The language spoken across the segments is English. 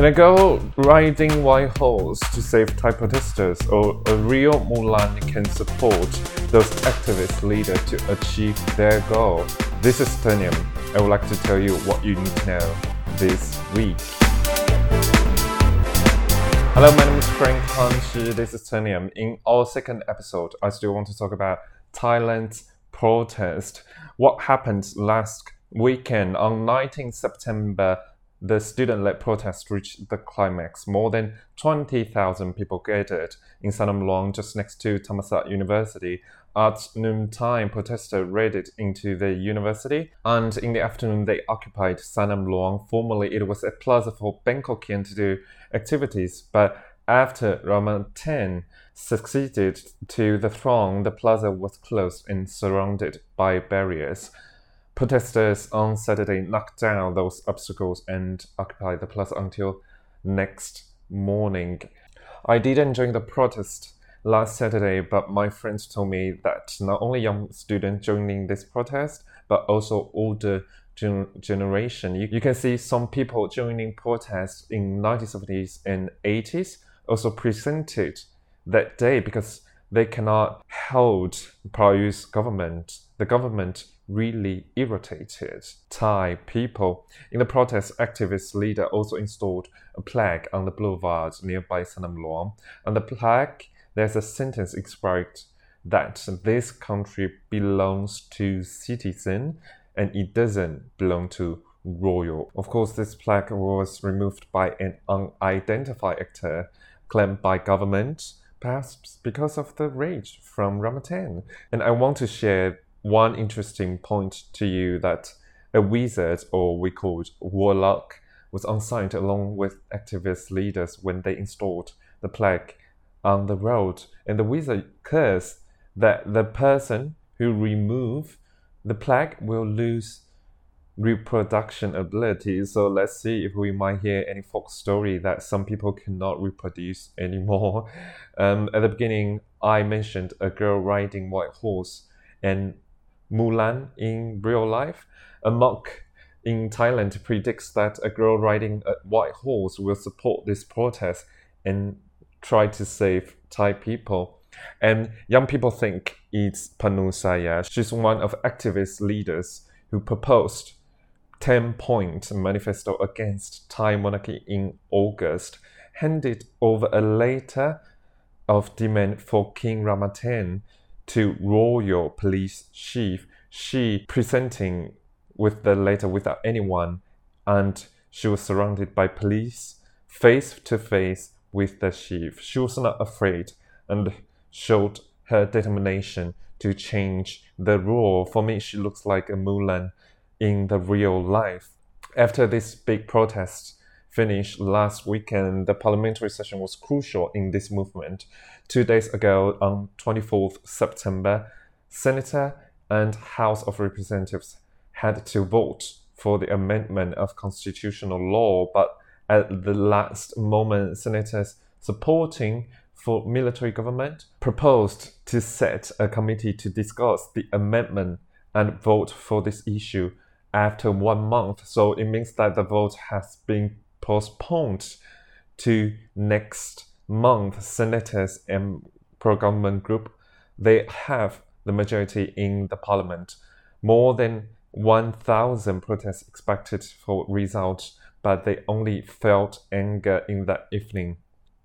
Can a girl riding white horse to save Thai protesters or a real Mulan can support those activist leaders to achieve their goal? This is Tenium. I would like to tell you what you need to know this week. Hello, my name is Frank Han This is Tenium. In our second episode, I still want to talk about Thailand's protest. What happened last weekend on 19 September the student led protest reached the climax. More than 20,000 people gathered in Sanam Luang, just next to Thammasat University. At noontime, protesters raided into the university, and in the afternoon, they occupied Sanam Luang. Formerly, it was a plaza for Bangkokian to do activities, but after Rama X succeeded to the throng, the plaza was closed and surrounded by barriers. Protesters on Saturday knocked down those obstacles and occupied the plaza until next morning. I didn't join the protest last Saturday, but my friends told me that not only young students joining this protest, but also older gen- generation. You, you can see some people joining protests in 1970s and 80s also presented that day because they cannot hold Prayut's government. The government really irritated Thai people. In the protest, activist leader also installed a plaque on the boulevard nearby Sanam Luang. On the plaque, there's a sentence expressed that this country belongs to citizen and it doesn't belong to royal. Of course, this plaque was removed by an unidentified actor claimed by government, perhaps because of the rage from Rama X. And I want to share one interesting point to you that a wizard, or we called warlock, was on site along with activist leaders when they installed the plaque on the road. And the wizard cursed that the person who remove the plaque will lose reproduction ability. So let's see if we might hear any folk story that some people cannot reproduce anymore. Um, at the beginning, I mentioned a girl riding white horse, and Mulan in real life. A monk in Thailand predicts that a girl riding a white horse will support this protest and try to save Thai people. And young people think it's Panusaya. She's one of activist leaders who proposed 10 point manifesto against Thai monarchy in August, handed over a letter of demand for King Rama X to royal police chief, she presenting with the letter without anyone, and she was surrounded by police face to face with the chief. She was not afraid and showed her determination to change the rule. For me, she looks like a Mulan in the real life. After this big protest, finished last weekend, the parliamentary session was crucial in this movement. Two days ago, on 24th September, Senator and House of Representatives had to vote for the amendment of constitutional law, but at the last moment, senators supporting for military government proposed to set a committee to discuss the amendment and vote for this issue after one month. So it means that the vote has been postponed to next month. Senators and pro-government group they have the majority in the parliament. More than 1,000 protests expected for results, but they only felt anger in that evening.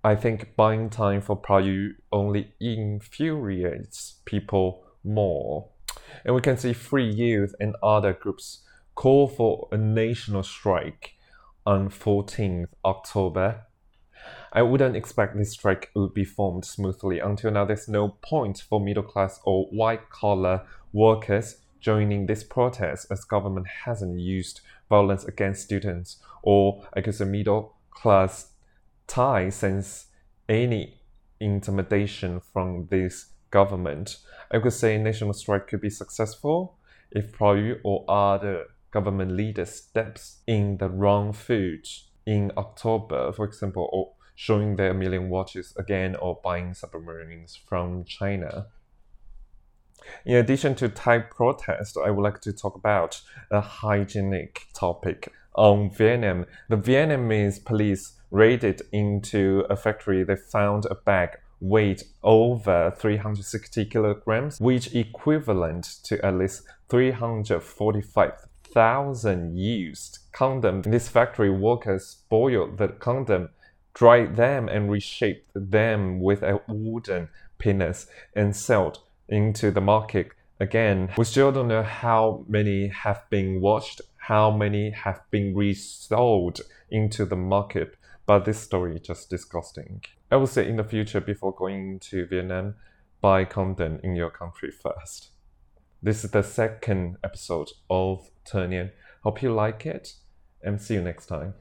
I think buying time for Prayut only infuriates people more. And we can see Free Youth and other groups call for a national strike on 14th October. I wouldn't expect this strike would be formed smoothly. Until now, there's no point for middle class or white collar workers joining this protest as government hasn't used violence against students or against the middle class Thai since any intimidation from this government. I could say national strike could be successful if Prayut or other government leaders steps in the wrong foot in October, for example, or showing their million watches again or buying submarines from China. In addition to Thai protest, I would like to talk about a hygienic topic on Vietnam. The Vietnamese police raided into a factory, they found a bag weighed over 360 kilograms, which equivalent to at least 345,000 used condoms. This factory workers boiled the condom, dried them, and reshaped them with a wooden penis and sold into the market again. We still don't know how many have been washed, how many have been resold into the market but this story is just disgusting. I would say in the future, before going to Vietnam, buy condom in your country first. This is the second episode of Turnian. Hope you like it and see you next time.